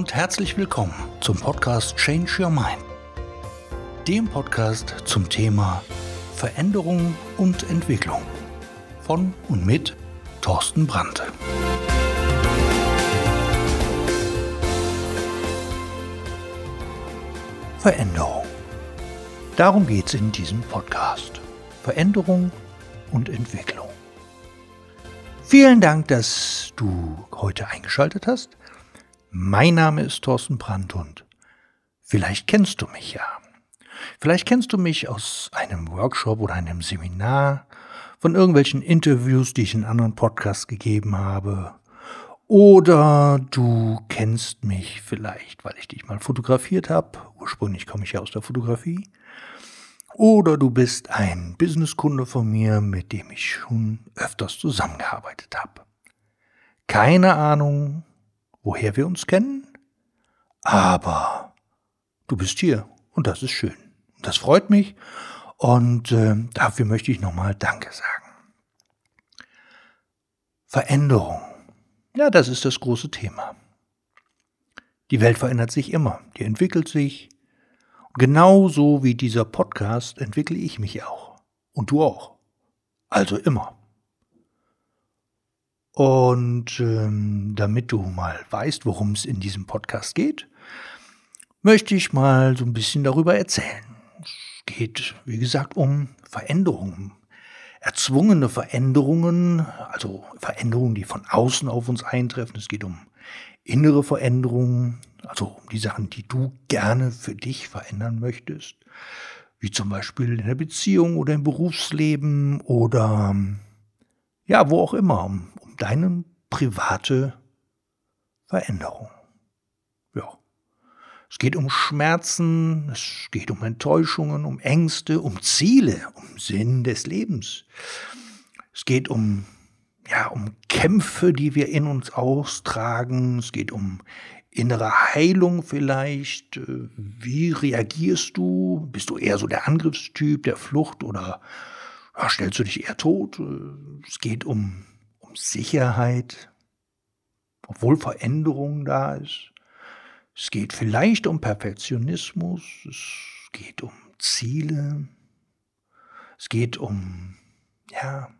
und herzlich willkommen zum Podcast Change Your Mind, dem Podcast zum Thema Veränderung und Entwicklung von und mit Thorsten Brandte. Veränderung. Darum geht es in diesem Podcast. Veränderung und Entwicklung. Vielen Dank, dass du heute eingeschaltet hast. Mein Name ist Thorsten Brandt und vielleicht kennst du mich ja. Vielleicht kennst du mich aus einem Workshop oder einem Seminar, von irgendwelchen Interviews, die ich in anderen Podcasts gegeben habe. Oder du kennst mich vielleicht, weil ich dich mal fotografiert habe. Ursprünglich komme ich ja aus der Fotografie. Oder du bist ein Businesskunde von mir, mit dem ich schon öfters zusammengearbeitet habe. Keine Ahnung, woher wir uns kennen, aber du bist hier und das ist schön. Das freut mich und äh, dafür möchte ich nochmal Danke sagen. Veränderung. Ja, das ist das große Thema. Die Welt verändert sich immer, die entwickelt sich. Genauso wie dieser Podcast entwickle ich mich auch. Und du auch. Also immer. Und ähm, damit du mal weißt, worum es in diesem Podcast geht, möchte ich mal so ein bisschen darüber erzählen. Es geht, wie gesagt, um Veränderungen, erzwungene Veränderungen, also Veränderungen, die von außen auf uns eintreffen. Es geht um innere Veränderungen, also um die Sachen, die du gerne für dich verändern möchtest, wie zum Beispiel in der Beziehung oder im Berufsleben oder ja, wo auch immer, deine private Veränderung. Ja. Es geht um Schmerzen, es geht um Enttäuschungen, um Ängste, um Ziele, um Sinn des Lebens. Es geht um ja, um Kämpfe, die wir in uns austragen. Es geht um innere Heilung vielleicht. Wie reagierst du? Bist du eher so der Angriffstyp, der Flucht oder ja, stellst du dich eher tot? Es geht um Sicherheit, obwohl Veränderung da ist. Es geht vielleicht um Perfektionismus, es geht um Ziele, es geht um, ja,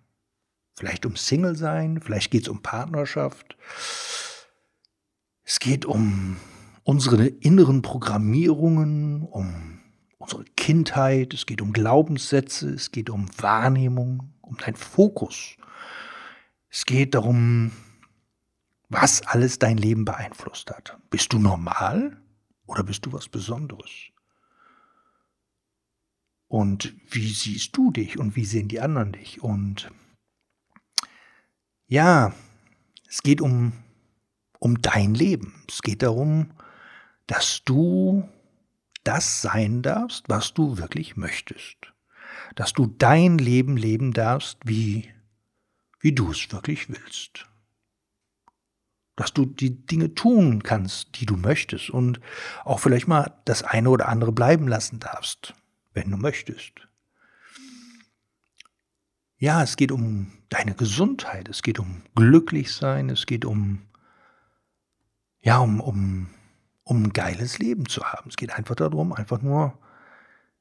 vielleicht um Single sein, vielleicht geht es um Partnerschaft, es geht um unsere inneren Programmierungen, um unsere Kindheit, es geht um Glaubenssätze, es geht um Wahrnehmung, um deinen Fokus, es geht darum, was alles dein Leben beeinflusst hat. Bist du normal oder bist du was Besonderes? Und wie siehst du dich und wie sehen die anderen dich? Und ja, es geht um, um dein Leben. Es geht darum, dass du das sein darfst, was du wirklich möchtest. Dass du dein Leben leben darfst, wie wie du es wirklich willst. Dass du die Dinge tun kannst, die du möchtest und auch vielleicht mal das eine oder andere bleiben lassen darfst, wenn du möchtest. Ja, es geht um deine Gesundheit, es geht um glücklich sein, es geht um ja, um, um, um ein geiles Leben zu haben. Es geht einfach darum, einfach nur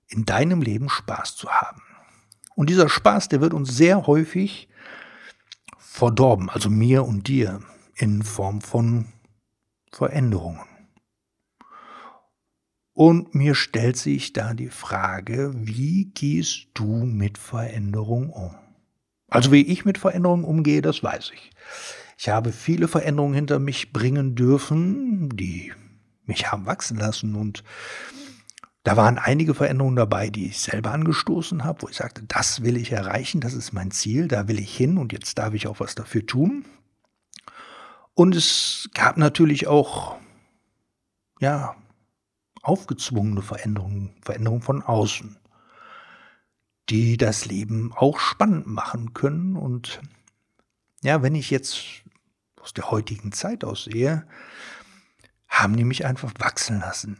in deinem Leben Spaß zu haben. Und dieser Spaß, der wird uns sehr häufig verdorben, also mir und dir, in Form von Veränderungen. Und mir stellt sich da die Frage, wie gehst du mit Veränderung um? Also wie ich mit Veränderungen umgehe, das weiß ich. Ich habe viele Veränderungen hinter mich bringen dürfen, die mich haben wachsen lassen und da waren einige Veränderungen dabei, die ich selber angestoßen habe, wo ich sagte, das will ich erreichen, das ist mein Ziel, da will ich hin und jetzt darf ich auch was dafür tun. Und es gab natürlich auch, ja, aufgezwungene Veränderungen, Veränderungen von außen, die das Leben auch spannend machen können. Und ja, wenn ich jetzt aus der heutigen Zeit aussehe, haben die mich einfach wachsen lassen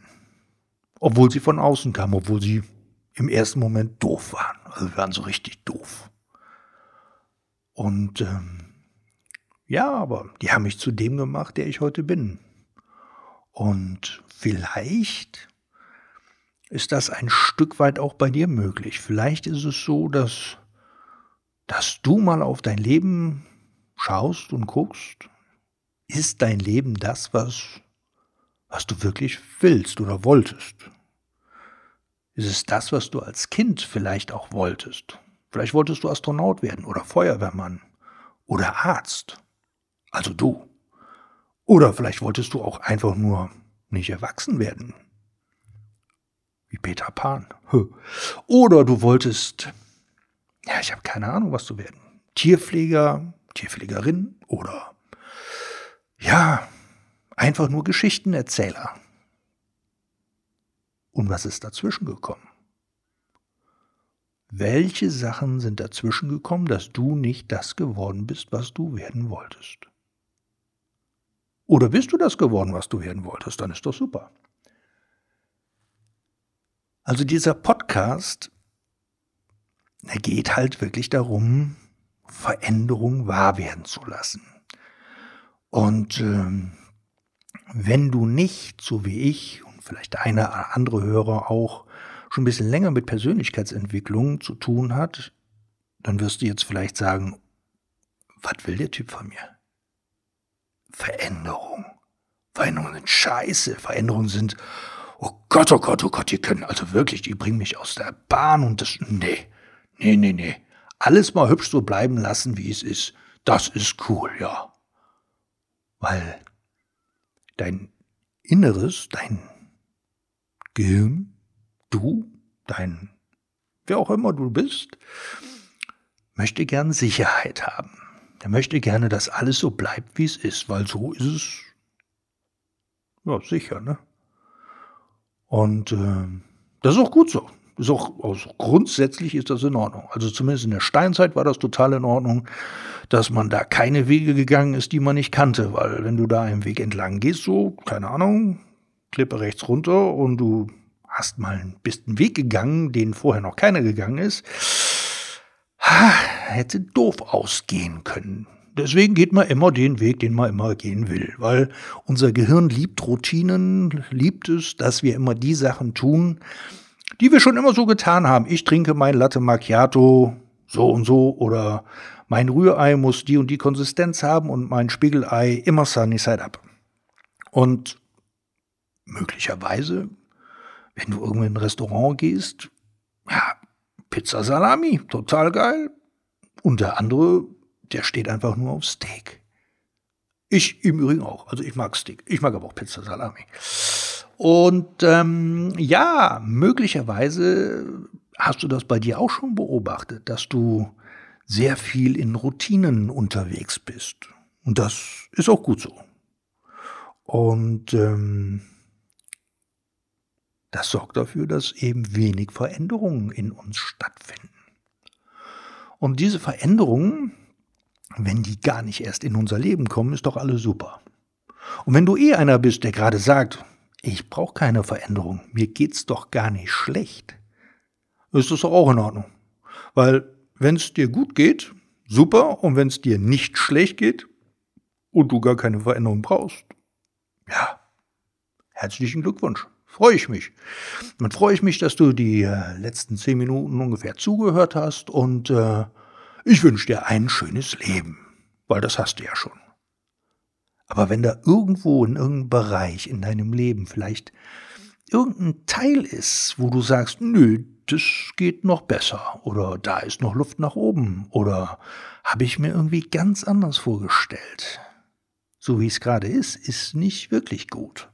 obwohl sie von außen kamen, obwohl sie im ersten Moment doof waren. Also wir waren so richtig doof. Und ähm, ja, aber die haben mich zu dem gemacht, der ich heute bin. Und vielleicht ist das ein Stück weit auch bei dir möglich. Vielleicht ist es so, dass, dass du mal auf dein Leben schaust und guckst, ist dein Leben das, was, was du wirklich willst oder wolltest? Ist es das, was du als Kind vielleicht auch wolltest? Vielleicht wolltest du Astronaut werden oder Feuerwehrmann oder Arzt. Also du. Oder vielleicht wolltest du auch einfach nur nicht erwachsen werden. Wie Peter Pan. Oder du wolltest, ja, ich habe keine Ahnung, was du werden. Tierpfleger, Tierpflegerin oder ja, einfach nur Geschichtenerzähler. Und was ist dazwischen gekommen? Welche Sachen sind dazwischen gekommen, dass du nicht das geworden bist, was du werden wolltest? Oder bist du das geworden, was du werden wolltest? Dann ist doch super. Also dieser Podcast, er geht halt wirklich darum, Veränderung wahr werden zu lassen. Und ähm, wenn du nicht, so wie ich und vielleicht eine oder andere Hörer auch, schon ein bisschen länger mit Persönlichkeitsentwicklung zu tun hat, dann wirst du jetzt vielleicht sagen, was will der Typ von mir? Veränderung. Veränderungen sind scheiße. Veränderungen sind, oh Gott, oh Gott, oh Gott, die können also wirklich, die bringen mich aus der Bahn und das, nee, nee, nee, nee. Alles mal hübsch so bleiben lassen, wie es ist. Das ist cool, ja. Weil dein Inneres, dein Gehirn, du, dein, wer auch immer du bist, möchte gern Sicherheit haben. Der möchte gerne, dass alles so bleibt, wie es ist, weil so ist es ja sicher, ne? Und äh, das ist auch gut so. Ist auch, also grundsätzlich ist das in Ordnung. Also zumindest in der Steinzeit war das total in Ordnung, dass man da keine Wege gegangen ist, die man nicht kannte, weil wenn du da einen Weg entlang gehst, so, keine Ahnung, Klippe rechts runter und du hast mal bist einen Weg gegangen, den vorher noch keiner gegangen ist, hätte doof ausgehen können. Deswegen geht man immer den Weg, den man immer gehen will, weil unser Gehirn liebt Routinen, liebt es, dass wir immer die Sachen tun, die wir schon immer so getan haben. Ich trinke mein Latte Macchiato so und so oder mein Rührei muss die und die Konsistenz haben und mein Spiegelei immer sunny side up. Und möglicherweise, wenn du irgendwo in ein Restaurant gehst, ja, Pizza Salami, total geil. Und der andere, der steht einfach nur auf Steak. Ich im Übrigen auch. Also ich mag Steak. Ich mag aber auch Pizza Salami. Und ähm, ja, möglicherweise hast du das bei dir auch schon beobachtet, dass du sehr viel in Routinen unterwegs bist. Und das ist auch gut so. Und ähm, das sorgt dafür, dass eben wenig Veränderungen in uns stattfinden. Und diese Veränderungen, wenn die gar nicht erst in unser Leben kommen, ist doch alles super. Und wenn du eh einer bist, der gerade sagt, ich brauche keine Veränderung, mir geht's doch gar nicht schlecht, ist doch auch in Ordnung. Weil wenn es dir gut geht, super, und wenn es dir nicht schlecht geht und du gar keine Veränderung brauchst, ja, herzlichen Glückwunsch freue ich mich. Dann freue ich mich, dass du die äh, letzten zehn Minuten ungefähr zugehört hast und äh, ich wünsche dir ein schönes Leben, weil das hast du ja schon. Aber wenn da irgendwo in irgendeinem Bereich in deinem Leben vielleicht irgendein Teil ist, wo du sagst, nö, das geht noch besser oder da ist noch Luft nach oben oder habe ich mir irgendwie ganz anders vorgestellt. So wie es gerade ist, ist nicht wirklich gut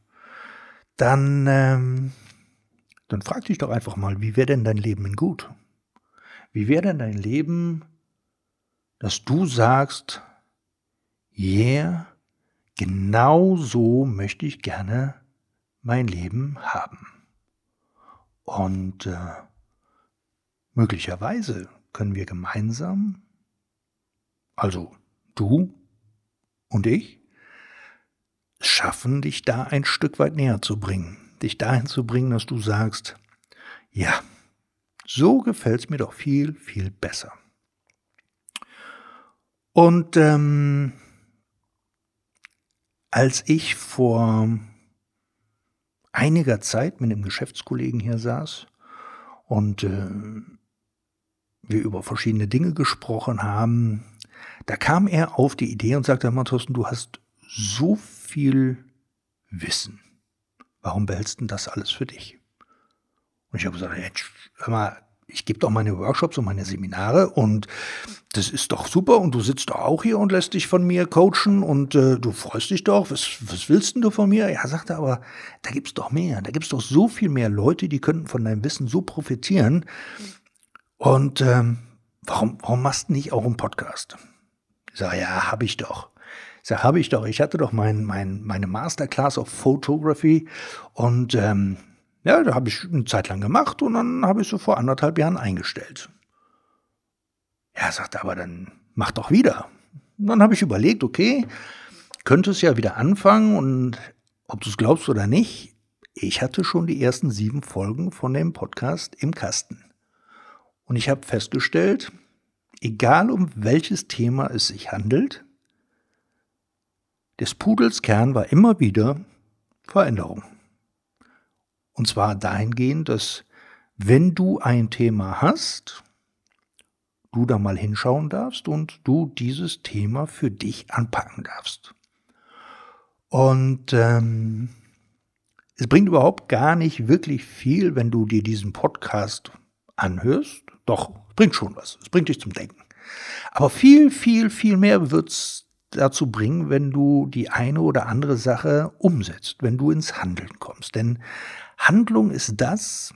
dann, ähm, dann frag dich doch einfach mal, wie wäre denn dein Leben in gut? Wie wäre denn dein Leben, dass du sagst, yeah, genau so möchte ich gerne mein Leben haben. Und äh, möglicherweise können wir gemeinsam, also du und ich, schaffen, dich da ein Stück weit näher zu bringen. Dich dahin zu bringen, dass du sagst, ja, so gefällt es mir doch viel, viel besser. Und ähm, als ich vor einiger Zeit mit einem Geschäftskollegen hier saß und äh, wir über verschiedene Dinge gesprochen haben, da kam er auf die Idee und sagte, Thorsten, du hast so viel Wissen. Warum behältst du das alles für dich? Und ich habe gesagt, hör mal, ich gebe doch meine Workshops und meine Seminare und das ist doch super und du sitzt doch auch hier und lässt dich von mir coachen und äh, du freust dich doch. Was, was willst denn du von mir? Ja, sagte aber, da gibt's doch mehr. Da gibt's doch so viel mehr Leute, die könnten von deinem Wissen so profitieren. Und ähm, warum, warum machst du nicht auch einen Podcast? Ich sage, ja, habe ich doch. Ich sage, habe ich doch. Ich hatte doch mein, mein, meine Masterclass of Photography und ähm, ja, da habe ich eine Zeit lang gemacht und dann habe ich so vor anderthalb Jahren eingestellt. Ja, sagte aber dann mach doch wieder. Und dann habe ich überlegt, okay, könnte es ja wieder anfangen und ob du es glaubst oder nicht, ich hatte schon die ersten sieben Folgen von dem Podcast im Kasten. Und ich habe festgestellt, egal um welches Thema es sich handelt, des Pudels Kern war immer wieder Veränderung. Und zwar dahingehend, dass wenn du ein Thema hast, du da mal hinschauen darfst und du dieses Thema für dich anpacken darfst. Und ähm, es bringt überhaupt gar nicht wirklich viel, wenn du dir diesen Podcast anhörst. Doch, es bringt schon was. Es bringt dich zum Denken. Aber viel, viel, viel mehr wird's dazu bringen, wenn du die eine oder andere Sache umsetzt, wenn du ins Handeln kommst. Denn Handlung ist das,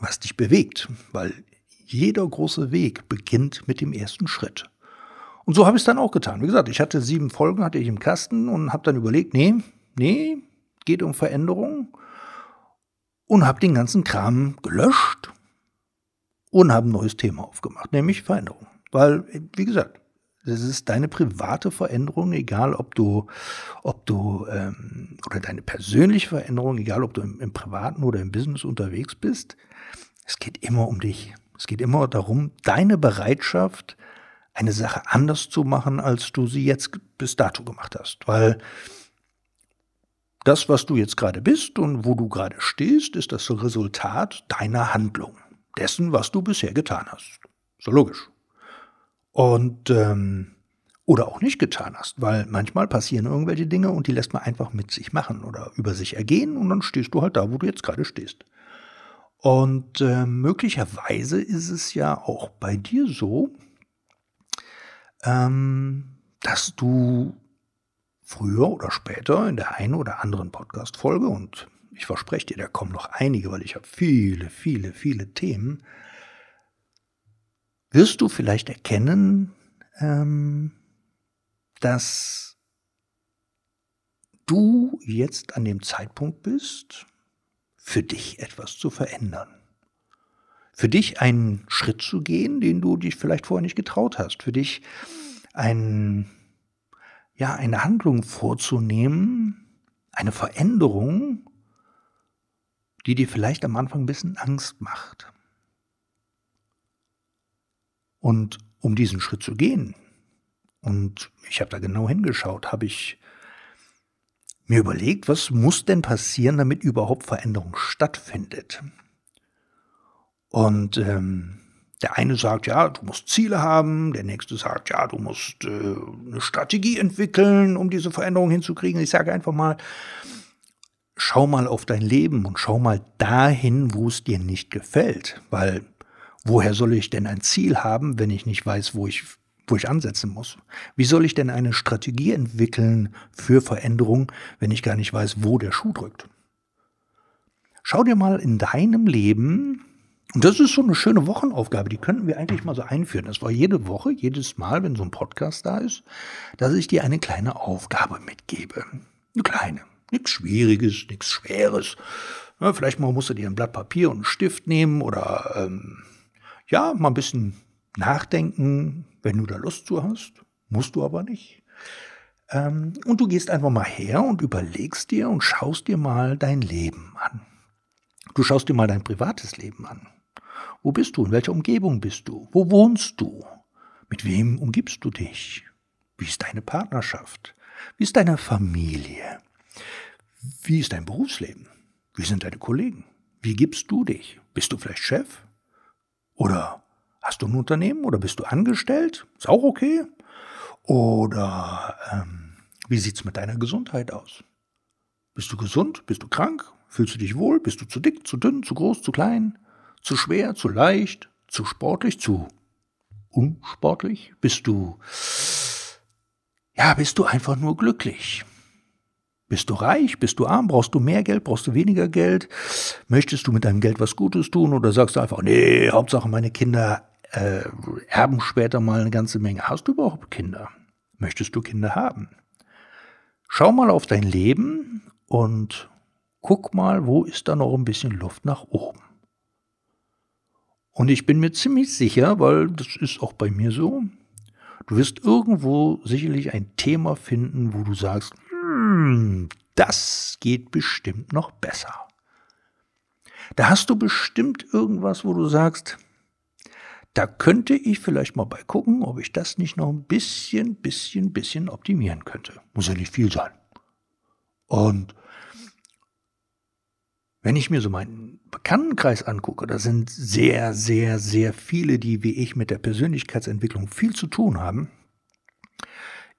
was dich bewegt, weil jeder große Weg beginnt mit dem ersten Schritt. Und so habe ich es dann auch getan. Wie gesagt, ich hatte sieben Folgen, hatte ich im Kasten und habe dann überlegt, nee, nee, geht um Veränderung und habe den ganzen Kram gelöscht und habe ein neues Thema aufgemacht, nämlich Veränderung. Weil, wie gesagt, das ist deine private Veränderung, egal ob du, ob du, ähm, oder deine persönliche Veränderung, egal ob du im, im Privaten oder im Business unterwegs bist. Es geht immer um dich. Es geht immer darum, deine Bereitschaft, eine Sache anders zu machen, als du sie jetzt bis dato gemacht hast. Weil das, was du jetzt gerade bist und wo du gerade stehst, ist das Resultat deiner Handlung, dessen, was du bisher getan hast. So logisch und ähm, oder auch nicht getan hast, weil manchmal passieren irgendwelche Dinge und die lässt man einfach mit sich machen oder über sich ergehen und dann stehst du halt da, wo du jetzt gerade stehst. Und äh, möglicherweise ist es ja auch bei dir so, ähm, dass du früher oder später in der einen oder anderen Podcast-Folge, und ich verspreche dir, da kommen noch einige, weil ich habe viele, viele, viele Themen, wirst du vielleicht erkennen, ähm, dass du jetzt an dem Zeitpunkt bist, für dich etwas zu verändern. Für dich einen Schritt zu gehen, den du dich vielleicht vorher nicht getraut hast. Für dich ein, ja, eine Handlung vorzunehmen, eine Veränderung, die dir vielleicht am Anfang ein bisschen Angst macht. Und um diesen Schritt zu gehen, und ich habe da genau hingeschaut, habe ich mir überlegt, was muss denn passieren, damit überhaupt Veränderung stattfindet. Und ähm, der eine sagt, ja, du musst Ziele haben, der nächste sagt, ja, du musst äh, eine Strategie entwickeln, um diese Veränderung hinzukriegen. Ich sage einfach mal, schau mal auf dein Leben und schau mal dahin, wo es dir nicht gefällt, weil Woher soll ich denn ein Ziel haben, wenn ich nicht weiß, wo ich, wo ich ansetzen muss? Wie soll ich denn eine Strategie entwickeln für Veränderung, wenn ich gar nicht weiß, wo der Schuh drückt? Schau dir mal in deinem Leben, und das ist so eine schöne Wochenaufgabe, die könnten wir eigentlich mal so einführen. Das war jede Woche, jedes Mal, wenn so ein Podcast da ist, dass ich dir eine kleine Aufgabe mitgebe. Eine kleine. Nichts Schwieriges, nichts Schweres. Ja, vielleicht mal musst du dir ein Blatt Papier und einen Stift nehmen oder ähm, ja, mal ein bisschen nachdenken, wenn du da Lust zu hast. Musst du aber nicht. Ähm, und du gehst einfach mal her und überlegst dir und schaust dir mal dein Leben an. Du schaust dir mal dein privates Leben an. Wo bist du? In welcher Umgebung bist du? Wo wohnst du? Mit wem umgibst du dich? Wie ist deine Partnerschaft? Wie ist deine Familie? Wie ist dein Berufsleben? Wie sind deine Kollegen? Wie gibst du dich? Bist du vielleicht Chef? Oder hast du ein Unternehmen oder bist du angestellt? Ist auch okay. Oder ähm, wie sieht's mit deiner Gesundheit aus? Bist du gesund? Bist du krank? Fühlst du dich wohl? Bist du zu dick, zu dünn, zu groß, zu klein, zu schwer, zu leicht, zu sportlich, zu unsportlich? Bist du, ja, bist du einfach nur glücklich? Bist du reich? Bist du arm? Brauchst du mehr Geld? Brauchst du weniger Geld? Möchtest du mit deinem Geld was Gutes tun oder sagst du einfach, nee, Hauptsache meine Kinder äh, erben später mal eine ganze Menge. Hast du überhaupt Kinder? Möchtest du Kinder haben? Schau mal auf dein Leben und guck mal, wo ist da noch ein bisschen Luft nach oben. Und ich bin mir ziemlich sicher, weil das ist auch bei mir so, du wirst irgendwo sicherlich ein Thema finden, wo du sagst, hm, das geht bestimmt noch besser. Da hast du bestimmt irgendwas, wo du sagst, da könnte ich vielleicht mal bei gucken, ob ich das nicht noch ein bisschen, bisschen, bisschen optimieren könnte. Muss ja nicht viel sein. Und wenn ich mir so meinen Bekanntenkreis angucke, da sind sehr, sehr, sehr viele, die wie ich mit der Persönlichkeitsentwicklung viel zu tun haben.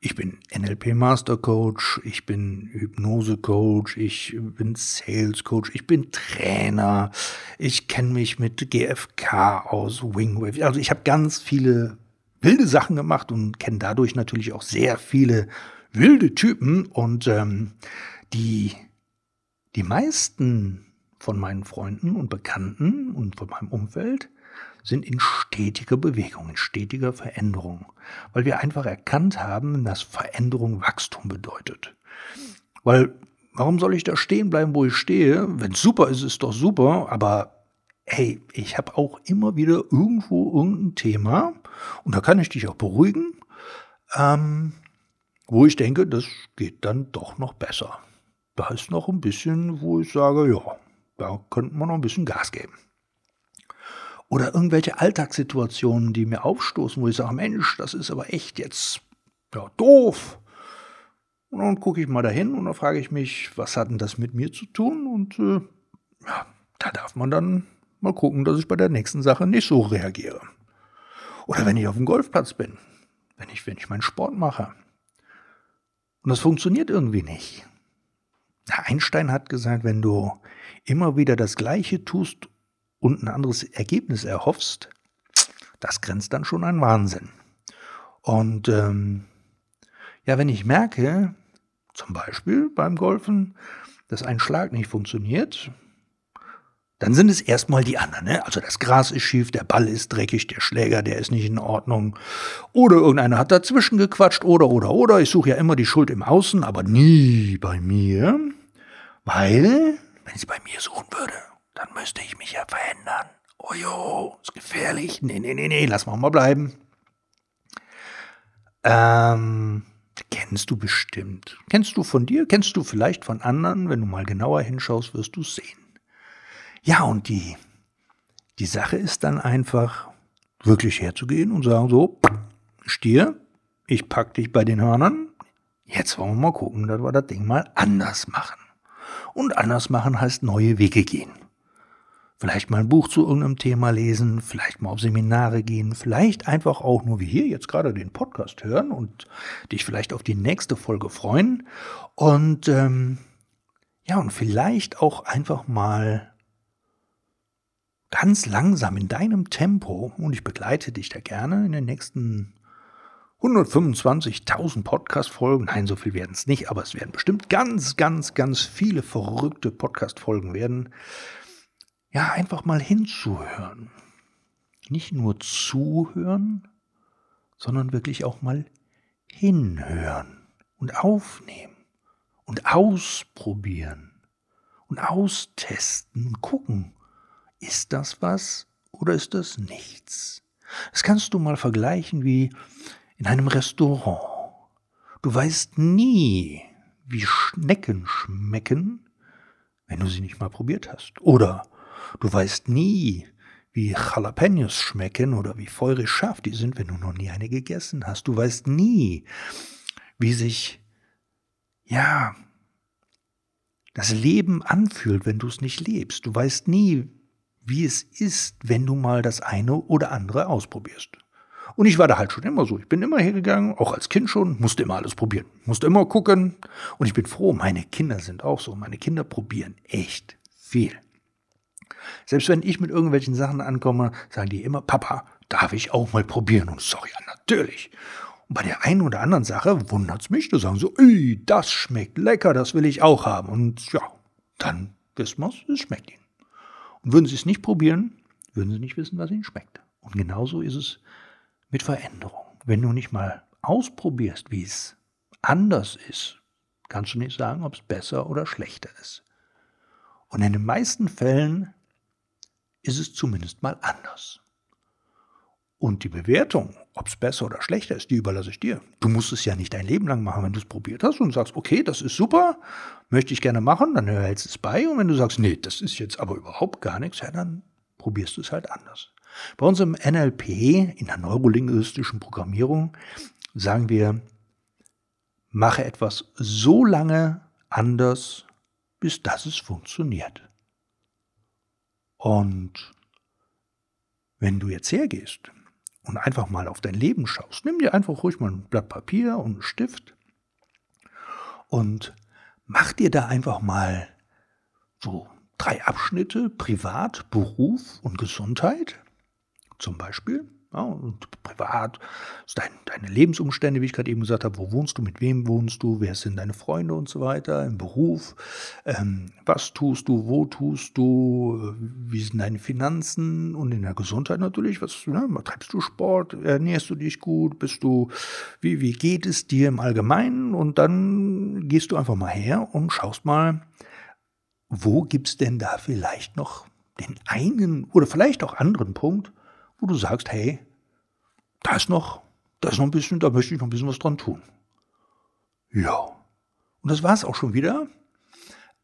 Ich bin NLP Master Coach, ich bin Hypnose Coach, ich bin Sales Coach, ich bin Trainer, ich kenne mich mit GFK aus, Wingwave. Also ich habe ganz viele wilde Sachen gemacht und kenne dadurch natürlich auch sehr viele wilde Typen und ähm, die die meisten von meinen Freunden und Bekannten und von meinem Umfeld sind in stetiger Bewegung, in stetiger Veränderung, weil wir einfach erkannt haben, dass Veränderung Wachstum bedeutet. Weil, warum soll ich da stehen bleiben, wo ich stehe? Wenn es super ist, ist doch super, aber hey, ich habe auch immer wieder irgendwo irgendein Thema, und da kann ich dich auch beruhigen, ähm, wo ich denke, das geht dann doch noch besser. Da ist noch ein bisschen, wo ich sage, ja, da könnte man noch ein bisschen Gas geben. Oder irgendwelche Alltagssituationen, die mir aufstoßen, wo ich sage, Mensch, das ist aber echt jetzt ja, doof. Und dann gucke ich mal dahin und dann frage ich mich, was hat denn das mit mir zu tun? Und äh, ja, da darf man dann mal gucken, dass ich bei der nächsten Sache nicht so reagiere. Oder wenn ich auf dem Golfplatz bin, wenn ich, wenn ich meinen Sport mache. Und das funktioniert irgendwie nicht. Einstein hat gesagt, wenn du immer wieder das Gleiche tust und ein anderes Ergebnis erhoffst, das grenzt dann schon an Wahnsinn. Und ähm, ja, wenn ich merke, zum Beispiel beim Golfen, dass ein Schlag nicht funktioniert, dann sind es erstmal die anderen. Ne? Also das Gras ist schief, der Ball ist dreckig, der Schläger, der ist nicht in Ordnung. Oder irgendeiner hat dazwischen gequatscht oder, oder, oder. Ich suche ja immer die Schuld im Außen, aber nie bei mir. Weil, wenn ich sie bei mir suchen würde, dann müsste ich mich ja verändern. Oh jo, ist gefährlich. Nee, nee, nee, nee, lass mal mal bleiben. Ähm, kennst du bestimmt. Kennst du von dir? Kennst du vielleicht von anderen? Wenn du mal genauer hinschaust, wirst du es sehen. Ja, und die, die Sache ist dann einfach, wirklich herzugehen und sagen so, Stier, ich pack dich bei den Hörnern. Jetzt wollen wir mal gucken, dass wir das Ding mal anders machen. Und anders machen heißt neue Wege gehen. Vielleicht mal ein Buch zu irgendeinem Thema lesen, vielleicht mal auf Seminare gehen, vielleicht einfach auch nur wie hier jetzt gerade den Podcast hören und dich vielleicht auf die nächste Folge freuen. Und ähm, ja, und vielleicht auch einfach mal ganz langsam in deinem Tempo, und ich begleite dich da gerne in den nächsten 125.000 Podcast-Folgen. Nein, so viel werden es nicht, aber es werden bestimmt ganz, ganz, ganz viele verrückte Podcast-Folgen werden ja, einfach mal hinzuhören. Nicht nur zuhören, sondern wirklich auch mal hinhören und aufnehmen und ausprobieren und austesten gucken, ist das was oder ist das nichts? Das kannst du mal vergleichen wie in einem Restaurant. Du weißt nie, wie Schnecken schmecken, wenn du sie nicht mal probiert hast. Oder Du weißt nie, wie Jalapenos schmecken oder wie feurig scharf die sind, wenn du noch nie eine gegessen hast. Du weißt nie, wie sich, ja, das Leben anfühlt, wenn du es nicht lebst. Du weißt nie, wie es ist, wenn du mal das eine oder andere ausprobierst. Und ich war da halt schon immer so. Ich bin immer hergegangen, auch als Kind schon, musste immer alles probieren, musste immer gucken. Und ich bin froh, meine Kinder sind auch so. Meine Kinder probieren echt viel. Selbst wenn ich mit irgendwelchen Sachen ankomme, sagen die immer, Papa, darf ich auch mal probieren? Und sage, ja, natürlich. Und bei der einen oder anderen Sache wundert es mich, da sagen so, das schmeckt lecker, das will ich auch haben. Und ja, dann wissen wir es, es schmeckt ihnen. Und würden sie es nicht probieren, würden sie nicht wissen, was ihnen schmeckt. Und genauso ist es mit Veränderung. Wenn du nicht mal ausprobierst, wie es anders ist, kannst du nicht sagen, ob es besser oder schlechter ist. Und in den meisten Fällen ist es zumindest mal anders. Und die Bewertung, ob es besser oder schlechter ist, die überlasse ich dir. Du musst es ja nicht dein Leben lang machen, wenn du es probiert hast und sagst, okay, das ist super, möchte ich gerne machen, dann hältst es bei. Und wenn du sagst, nee, das ist jetzt aber überhaupt gar nichts, ja, dann probierst du es halt anders. Bei uns im NLP, in der neurolinguistischen Programmierung, sagen wir, mache etwas so lange anders, bis das es funktioniert. Und wenn du jetzt hergehst und einfach mal auf dein Leben schaust, nimm dir einfach ruhig mal ein Blatt Papier und einen Stift und mach dir da einfach mal so drei Abschnitte, Privat, Beruf und Gesundheit zum Beispiel. Ja, und privat, dein, deine Lebensumstände, wie ich gerade eben gesagt habe, wo wohnst du, mit wem wohnst du, wer sind deine Freunde und so weiter, im Beruf, ähm, was tust du, wo tust du, wie sind deine Finanzen und in der Gesundheit natürlich, was ne, treibst du Sport, ernährst du dich gut, bist du, wie, wie geht es dir im Allgemeinen? Und dann gehst du einfach mal her und schaust mal, wo gibt es denn da vielleicht noch den einen oder vielleicht auch anderen Punkt, wo du sagst, hey, da ist noch, da ist noch ein bisschen, da möchte ich noch ein bisschen was dran tun. Ja. Und das war es auch schon wieder.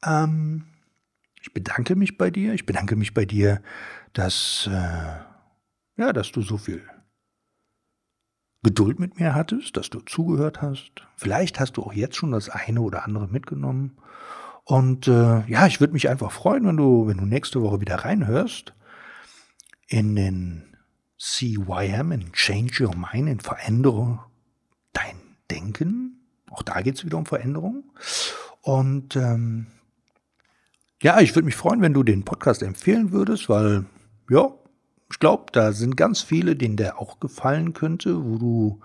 Ähm, ich bedanke mich bei dir. Ich bedanke mich bei dir, dass, äh, ja, dass du so viel Geduld mit mir hattest, dass du zugehört hast. Vielleicht hast du auch jetzt schon das eine oder andere mitgenommen. Und äh, ja, ich würde mich einfach freuen, wenn du, wenn du nächste Woche wieder reinhörst in den CYM, in Change Your Mind, in Verändere dein Denken. Auch da geht es wieder um Veränderung. Und ähm, ja, ich würde mich freuen, wenn du den Podcast empfehlen würdest, weil ja, ich glaube, da sind ganz viele, denen der auch gefallen könnte, wo du,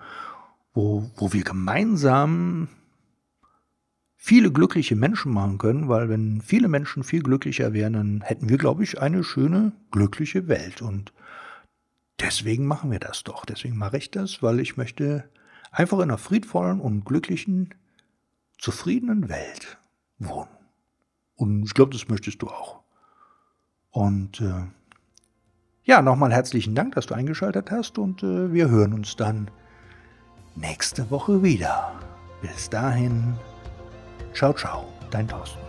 wo, wo wir gemeinsam viele glückliche Menschen machen können, weil wenn viele Menschen viel glücklicher wären, dann hätten wir, glaube ich, eine schöne, glückliche Welt. Und deswegen machen wir das doch. Deswegen mache ich das, weil ich möchte einfach in einer friedvollen und glücklichen, zufriedenen Welt wohnen. Und ich glaube, das möchtest du auch. Und äh, ja, nochmal herzlichen Dank, dass du eingeschaltet hast und äh, wir hören uns dann nächste Woche wieder. Bis dahin, ciao, ciao, dein Thorsten.